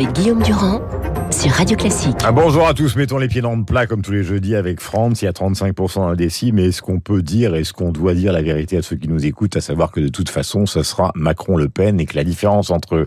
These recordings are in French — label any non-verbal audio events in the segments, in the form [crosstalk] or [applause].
avec Guillaume Durand sur Radio Classique. Ah, bonjour à tous, mettons les pieds dans le plat comme tous les jeudis avec France. Il y a 35% indécis, mais est-ce qu'on peut dire, est-ce qu'on doit dire la vérité à ceux qui nous écoutent, à savoir que de toute façon, ce sera Macron-Le Pen et que la différence entre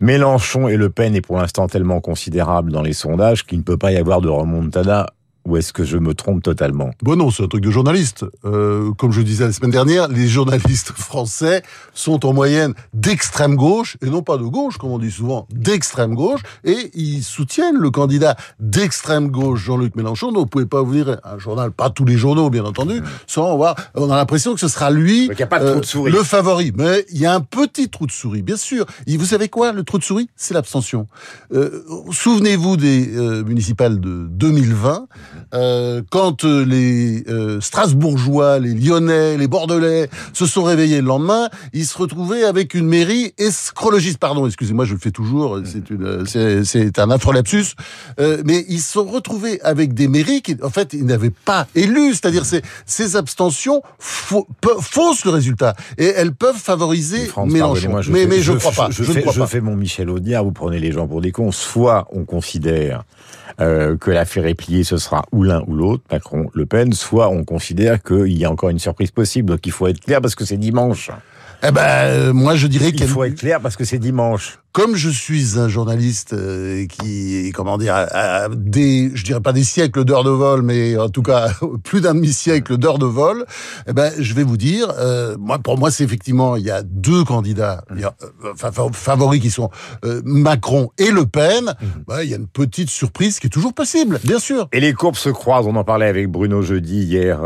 Mélenchon et Le Pen est pour l'instant tellement considérable dans les sondages qu'il ne peut pas y avoir de remontada ou est-ce que je me trompe totalement? Bon non, c'est un truc de journaliste. Euh, comme je disais la semaine dernière, les journalistes [laughs] français sont en moyenne d'extrême gauche, et non pas de gauche, comme on dit souvent, d'extrême gauche, et ils soutiennent le candidat d'extrême gauche, Jean-Luc Mélenchon. Donc vous pouvez pas vous dire un journal, pas tous les journaux bien entendu, sans voir. On a l'impression que ce sera lui euh, le favori. Mais il y a un petit trou de souris, bien sûr. Et vous savez quoi Le trou de souris, c'est l'abstention. Euh, Souvenez-vous des euh, municipales de 2020 euh, quand euh, les euh, Strasbourgeois, les Lyonnais, les Bordelais se sont réveillés le lendemain, ils se retrouvaient avec une mairie escrologiste. Pardon, excusez-moi, je le fais toujours. C'est un affreux lapsus. mais ils se sont retrouvés avec des mairies qui, en fait, ils n'avaient pas élu. C'est-à-dire, ces, ces abstentions faussent le résultat et elles peuvent favoriser Mélenchon. mais, mais je, ne crois pas. Je, je, fais, crois je fais mon Michel Audiard. Vous prenez les gens pour des cons. Soit on considère que l'affaire est pliée, ce sera ou l'un ou l'autre, Macron-Le Pen, soit on considère qu'il y a encore une surprise possible. Donc il faut être clair parce que c'est dimanche. Eh ben, euh, moi je dirais qu'il faut être clair parce que c'est dimanche comme je suis un journaliste euh, qui, comment dire, a, des, je dirais pas des siècles d'heures de vol, mais en tout cas [laughs] plus d'un demi-siècle d'heures de vol, eh ben, je vais vous dire, euh, moi, pour moi, c'est effectivement, il y a deux candidats il y a, euh, favoris qui sont Macron et Le Pen. Mhm. Il y a une petite surprise qui est toujours possible, bien sûr. Et les courbes se croisent. On en parlait avec Bruno jeudi hier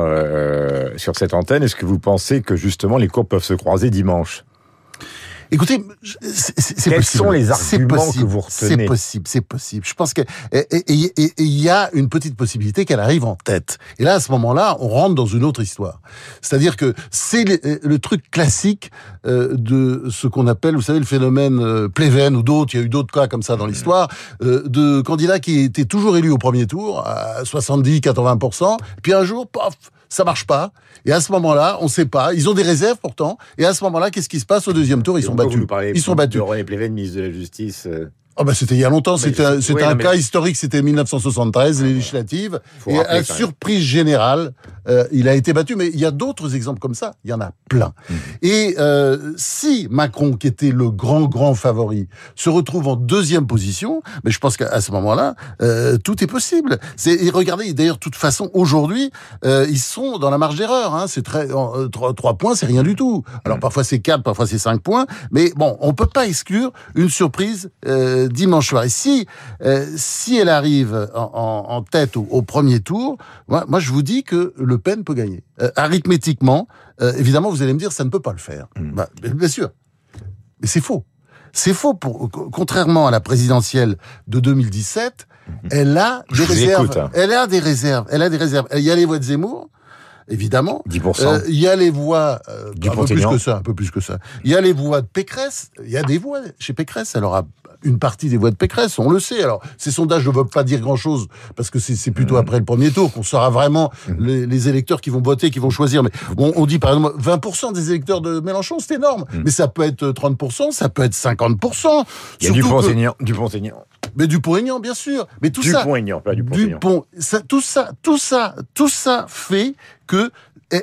sur cette antenne. Est-ce que vous pensez que justement les courbes peuvent se croiser dimanche? Écoutez, c'est Quels possible. sont les arguments que vous retenez C'est possible, c'est possible. Je pense que il y a une petite possibilité qu'elle arrive en tête. Et là, à ce moment-là, on rentre dans une autre histoire. C'est-à-dire que c'est le, truc classique euh, de ce qu'on appelle, vous savez, le phénomène euh, Pleven ou d'autres. Il y a eu d'autres cas comme ça dans l'histoire euh, de candidats qui étaient toujours élus au premier tour à 70-80%, puis un jour, pof ça marche pas. Et à ce moment-là, on sait pas. Ils ont des réserves pourtant. Et à ce moment-là, qu'est-ce qui se passe au deuxième tour? Ils sont battus. Ils sont battus. De la Justice. Oh bah c'était il y a longtemps, c'était un, un cas historique, c'était 1973, les législatives. Et à surprise générale, euh, il a été battu. Mais il y a d'autres exemples comme ça, il y en a plein. Mhm. Et euh, si Macron, qui était le grand, grand favori, se retrouve en deuxième position, mais je pense qu'à ce moment-là, euh, tout est possible. C'est, et regardez, d'ailleurs, de toute façon, aujourd'hui, euh, ils sont dans la marge d'erreur. Hein, c'est très, euh, trois, points, c'est rien du tout. Alors mhm. parfois c'est quatre, parfois c'est cinq points. Mais bon, on peut pas exclure une surprise euh, dimanche soir. Et si, euh, si elle arrive en, tête au, premier tour, moi, moi, je vous dis que Le Pen peut gagner. Euh, arithmétiquement, euh, évidemment, vous allez me dire, ça ne peut pas le faire. Bah, bien sûr. Mais c'est faux. C'est faux. Pour, contrairement à la présidentielle de 2017, hmm. elle a des réserves. Hein. Elle a des réserves. Elle a des réserves. Il y a les voix de Zemmour évidemment. 10%. Il y a les voix, un peu plus que ça, un peu plus que ça. Il y a les voix de Pécresse. Il y a des voix chez Pécresse. Elle aura une partie des voix de Pécresse, on le sait. Alors, ces sondages ne veulent pas dire grand-chose, parce que c'est plutôt mmh. après le premier tour qu'on saura vraiment mmh. les, électeurs qui vont voter, qui vont choisir. Mais on, on dit par exemple 20% des électeurs de Mélenchon, c'est énorme. Mmh. Mais ça peut être 30%, ça peut être 50%. Il y a Dupont-Aignan. Dupont-Aignan. Mais Dupont-Aignan, bien sûr. Mais tout ça. Dupont-Aignan, pas Dupont-Aignan. Dupont, ça, tout ça, tout ça, tout ça fait que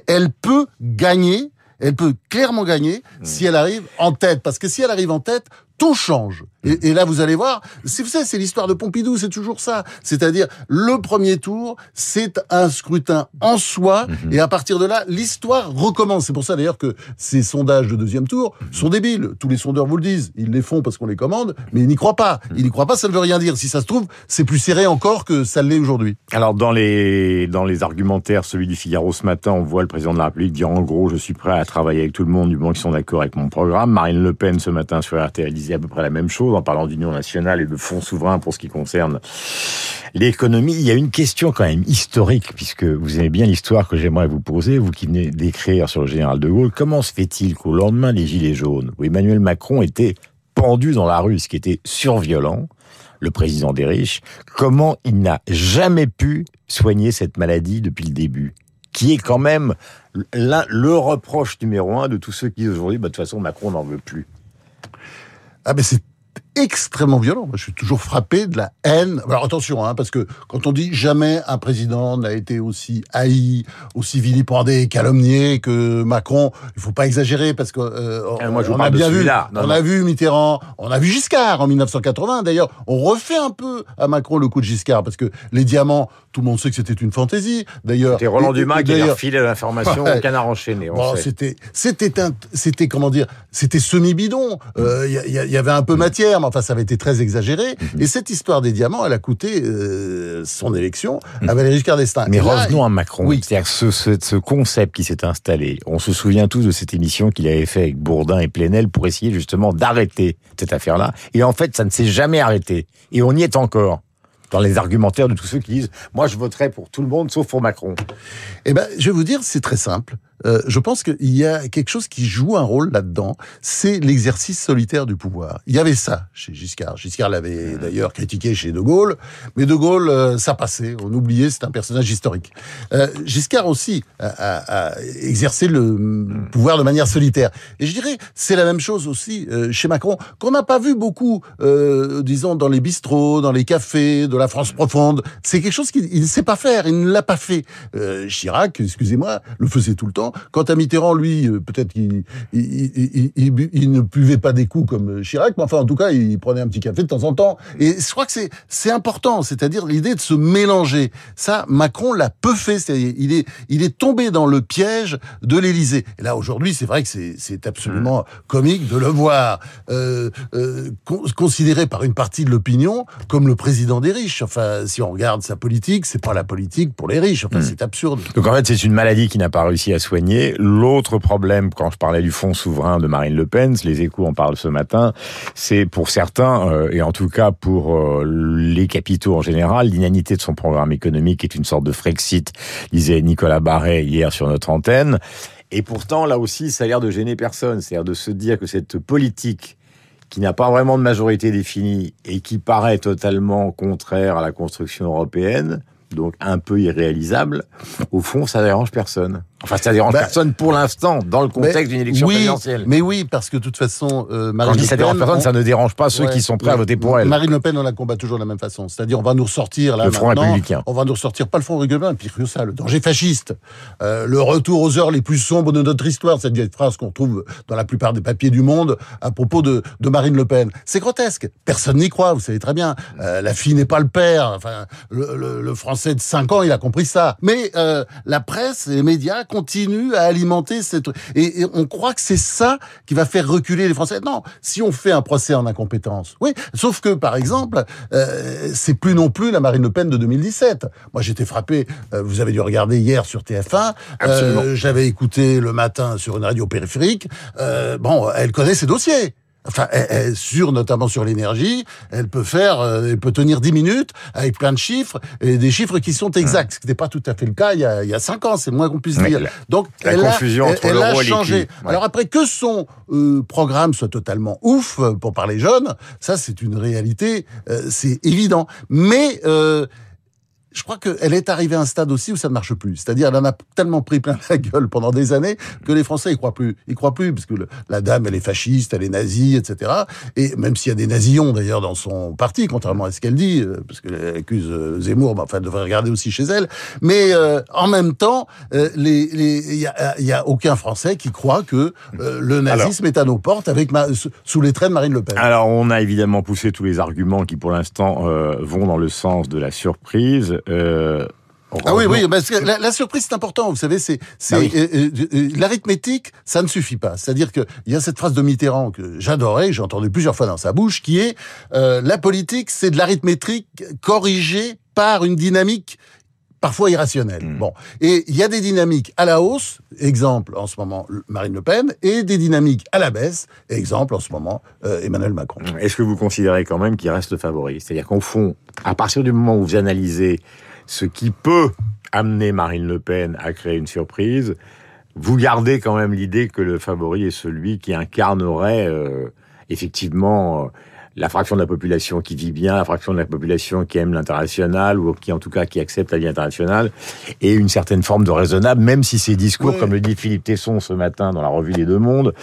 elle peut gagner elle peut clairement gagner si elle arrive en tête. Parce que si elle arrive en tête, tout change. Et, là, vous allez voir, c'est vous savez, c'est l'histoire de Pompidou, c'est toujours ça. C'est-à-dire, le premier tour, c'est un scrutin en soi, mhm. et à partir de là, l'histoire recommence. C'est pour ça d'ailleurs que ces sondages de deuxième tour sont débiles. Tous les sondeurs vous le disent. Ils les font parce qu'on les commande, mais ils n'y croient pas. Ils n'y croient pas, ça ne veut rien dire. Si ça se trouve, c'est plus serré encore que ça l'est aujourd'hui. Alors, dans les, dans les argumentaires, celui du Figaro ce matin, on voit le président de la République dire en gros, je suis prêt à travailler avec tout le monde du moment qu'ils sont d'accord avec mon programme. Marine Le Pen ce matin sur RTL à peu près la même chose en parlant d'union nationale et de fonds souverains pour ce qui concerne l'économie. Il y a une question quand même historique, puisque vous aimez bien l'histoire que j'aimerais vous poser, vous qui venez d'écrire sur le général de Gaulle. Comment se fait-il qu'au lendemain des Gilets jaunes, où Emmanuel Macron était pendu dans la rue, ce qui était surviolent, le président des riches, comment il n'a jamais pu soigner cette maladie depuis le début qui est quand même le reproche numéro un de tous ceux qui disent aujourd'hui, bah, de toute façon, Macron n'en veut plus. Ah ben c'est extrêmement violent. Je suis toujours frappé de la haine. Alors attention, hein, parce que quand on dit jamais un président n'a été aussi haï, aussi vilipendé, calomnié que Macron, il faut pas exagérer parce que euh, ah, Moi, je on a bien vu, on a vu Mitterrand, on a vu Giscard en 1980. D'ailleurs, on refait un peu à Macron le coup de Giscard parce que les diamants, tout le monde sait que c'était une fantaisie. D'ailleurs, c'était Roland Dumas qui a refilé l'information au canard enchaîné. Bon, c'était, c'était, c'était comment dire, c'était semi bidon. Il euh, y, y, avait un peu matière enfin ça avait été très exagéré. Mhm. Et cette histoire des diamants, elle a coûté euh, son élection à Valéry Giscard d'Estaing. Mais revenons à Macron. Oui. C'est-à-dire ce, ce, ce, concept qui s'est installé. On se souvient tous de cette émission qu'il avait fait avec Bourdin et Plenel pour essayer justement d'arrêter cette affaire-là. Et en fait, ça ne s'est jamais arrêté. Et on y est encore dans les argumentaires de tous ceux qui disent moi je voterai pour tout le monde sauf pour Macron. Eh ben, je vais vous dire, c'est très simple. Euh, je pense qu'il y a quelque chose qui joue un rôle là-dedans, c'est l'exercice solitaire du pouvoir. Il y avait ça chez Giscard. Giscard l'avait d'ailleurs critiqué chez De Gaulle, mais De Gaulle, euh, ça passait, on oubliait, c'est un personnage historique. Euh, Giscard aussi a, a, exercé le pouvoir de manière solitaire. Et je dirais, c'est la même chose aussi euh, chez Macron, qu'on n'a pas vu beaucoup, euh, disons, dans les bistrots, dans les cafés, de la France profonde. C'est quelque chose qu'il ne sait pas faire, il ne l'a pas fait. Chirac, excusez-moi, le faisait tout le temps. Quant à Mitterrand, lui, euh, peut-être qu'il il, ne buvait pas des coups comme Chirac, mais enfin, en tout cas, il prenait un petit café de temps en temps. Et je crois que c'est c'est important, c'est-à-dire l'idée de se mélanger. Ça, Macron l'a peu fait. C'est il est il est tombé dans le piège de l'Élysée. Et là, aujourd'hui, c'est vrai que c'est absolument comique de le voir euh, euh, considéré par une partie de l'opinion comme le président des riches. Enfin, si on regarde sa politique, c'est pas la politique pour les riches. Enfin, hmm. c'est absurde. Donc en fait, c'est une maladie qui n'a pas réussi à L'autre problème, quand je parlais du fonds souverain de Marine Le Pen, les échos en parlent ce matin, c'est pour certains, euh, et en tout cas pour euh, les capitaux en général, l'inanité de son programme économique est une sorte de Frexit, disait Nicolas Barret hier sur notre antenne. Et pourtant, là aussi, ça a l'air de gêner personne. C'est-à-dire de se dire que cette politique qui n'a pas vraiment de majorité définie et qui paraît totalement contraire à la construction européenne, donc un peu irréalisable, au fond, ça dérange personne. Enfin, ça dérange bah, personne pour l'instant, dans le contexte d'une élection présidentielle. Mais oui, parce que de toute façon, euh, Marine Quand je dis ça dérange personne, ça ne dérange pas ceux qui sont prêts à voter pour elle. Marine Le Pen, on la combat toujours de la même façon. C'est-à-dire, on va nous ressortir là le Front républicain. On va nous ressortir pas le Front républicain, pire que ça, le danger fasciste, euh, le retour aux heures les plus sombres de notre histoire. Cette vieille phrase qu'on trouve dans la plupart des papiers du monde à propos de, de Marine Le Pen. C'est grotesque. Personne n'y croit. Vous savez très bien. Euh, la fille n'est pas le père. Enfin, le, le, le, Français de 5 ans, il a compris ça. Mais euh, la presse, les médias continuent à alimenter cette... Et, on croit que c'est ça qui va faire reculer les Français. Non, si on fait un procès en incompétence, oui. Sauf que, par exemple, euh, c'est plus non plus la Marine Le Pen de 2017. Moi, j'étais frappé. Euh, vous avez dû regarder hier sur TF1. Euh, J'avais écouté le matin sur une radio périphérique. Euh, bon, elle connaît ses dossiers enfin, elle, sur notamment sur l'énergie, elle peut faire, euh, elle peut tenir 10 minutes avec plein de chiffres et des chiffres qui sont exacts, ce qui n'était pas tout à fait le cas il y a, il y a 5 ans, c'est moins qu'on puisse dire. Donc, la elle confusion a, entre elle, a changé. Alors après que son euh, programme soit totalement ouf pour parler jeunes, ça c'est une réalité, euh, c'est évident. Mais je crois qu'elle est arrivée à un stade aussi où ça ne marche plus. C'est-à-dire, elle en a tellement pris plein la gueule pendant des années que les Français y croient plus. Ils croient plus parce que la dame, elle est fasciste, elle est nazie, etc. Et même s'il y a des nazillons d'ailleurs dans son parti, contrairement à ce qu'elle dit, euh, parce qu'elle accuse euh, Zemmour, mais enfin, elle devrait regarder aussi chez elle. Mais euh, en même temps, il n'y a, y a, aucun Français qui croit que le nazisme est à nos portes avec sous les traits de Marine Le Pen. Alors, on a évidemment poussé tous les arguments qui, pour l'instant, vont dans le sens de la surprise. Euh, ah oui, oui, parce que la, surprise c'est important. Vous savez, c'est bah euh, euh, l'arithmétique, ça ne suffit pas. C'est-à-dire que il y a cette phrase de Mitterrand que j'adorais, j'ai entendu plusieurs fois dans sa bouche, qui est la politique, c'est de l'arithmétique corrigée par une dynamique parfois irrationnelle. Hmm. Bon, et il y a des dynamiques à la hausse, exemple en ce moment Marine Le Pen, et des dynamiques à la baisse, exemple en ce moment Emmanuel Macron. Est-ce que vous considérez quand même qu'il reste favori? C'est-à-dire qu'au fond, à partir du moment où vous analysez ce qui peut amener Marine Le Pen à créer une surprise, vous gardez quand même l'idée que le favori est celui qui incarnerait euh, effectivement euh, la fraction de la population qui vit bien, la fraction de la population qui aime l'international ou qui en tout cas qui accepte la vie internationale et une certaine forme de raisonnable, même si ces discours, comme le dit Philippe Tesson ce matin dans la revue Les Deux Mondes,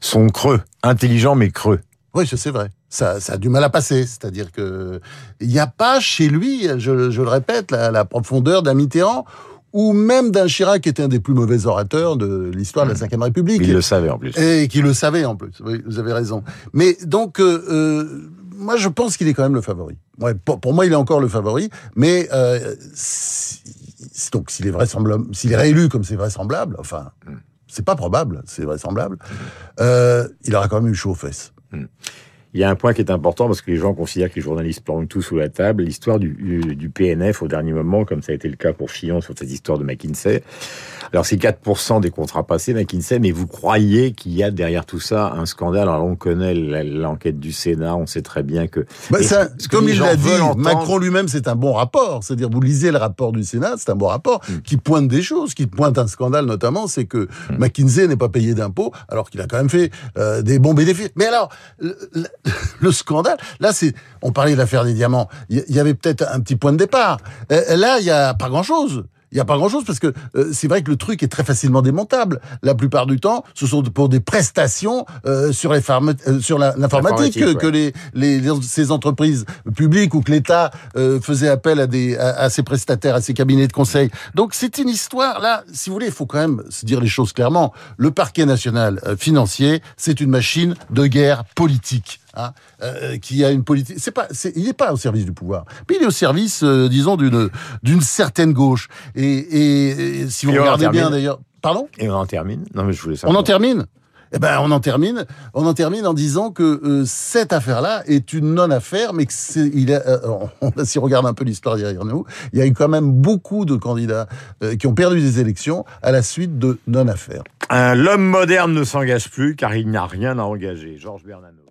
sont creux, intelligents mais creux. Oui, c'est vrai. ça, ça a du mal à passer. C'est-à-dire que il n'y a pas chez lui, je, je le répète, la, la profondeur d'un Mitterrand ou même d'un Chirac qui était un des plus mauvais orateurs de l'histoire de la Ve République. Il le savait en plus. Et qui le savait en plus. Oui, vous avez raison. Mais donc, euh, euh, moi, je pense qu'il est quand même le favori. Ouais, pour, pour, moi, il est encore le favori. Mais euh, donc, s'il est vraisemblable, s'il est réélu comme c'est vraisemblable, enfin, mm. c'est pas probable, c'est vraisemblable, mm. il aura quand même eu chaud aux fesses. Mm. Il y a un point qui est important parce que les gens considèrent que les journalistes planquent tout sous la table. L'histoire du, du, PNF au dernier moment, comme ça a été le cas pour Fillon sur cette histoire de McKinsey. Alors c'est 4% des contrats passés McKinsey, mais vous croyez qu'il y a derrière tout ça un scandale? Alors on connaît l'enquête du Sénat, on sait très bien que... Bah ça, comme il l'a dit, Macron lui-même, c'est un bon rapport. C'est-à-dire, vous lisez le rapport du Sénat, c'est un bon rapport hmm. qui pointe des choses, qui pointe un scandale notamment, c'est que hmm. McKinsey n'est pas payé d'impôts alors qu'il a quand même fait euh, des bons bénéfices. Mais alors, le [laughs] scandale. Là, c'est, on parlait de l'affaire des diamants. Il y, avait peut-être un petit point de départ. Euh, là, il y a pas grand-chose. Il n'y a pas grand-chose parce que euh, c'est vrai que le truc est très facilement démontable. La plupart du temps, ce sont pour des prestations euh, sur les sur l'informatique que les, les, ces entreprises publiques ou que l'État faisait appel à des à, à, ces prestataires, à ces cabinets de conseil. Donc c'est une histoire là. Si vous voulez, il faut quand même se dire les choses clairement. Le parquet national financier, c'est une machine de guerre politique. Hein, euh, qui a une politique. C'est pas, il n'est pas au service du pouvoir, mais il est au service, euh, disons, d'une d'une certaine gauche. Et, et, si vous regardez bien d'ailleurs, pardon? Et on en termine? Non mais je voulais savoir. On en termine? Eh ben, on en termine. On en termine en disant que euh, cette affaire-là est une non-affaire, mais que il a, [laughs] on, si on regarde un peu l'histoire derrière nous, il y a eu quand même beaucoup de candidats qui ont perdu des élections à la suite de non-affaires. L'homme moderne ne s'engage plus car il n'y a rien à engager. Georges Bernanos.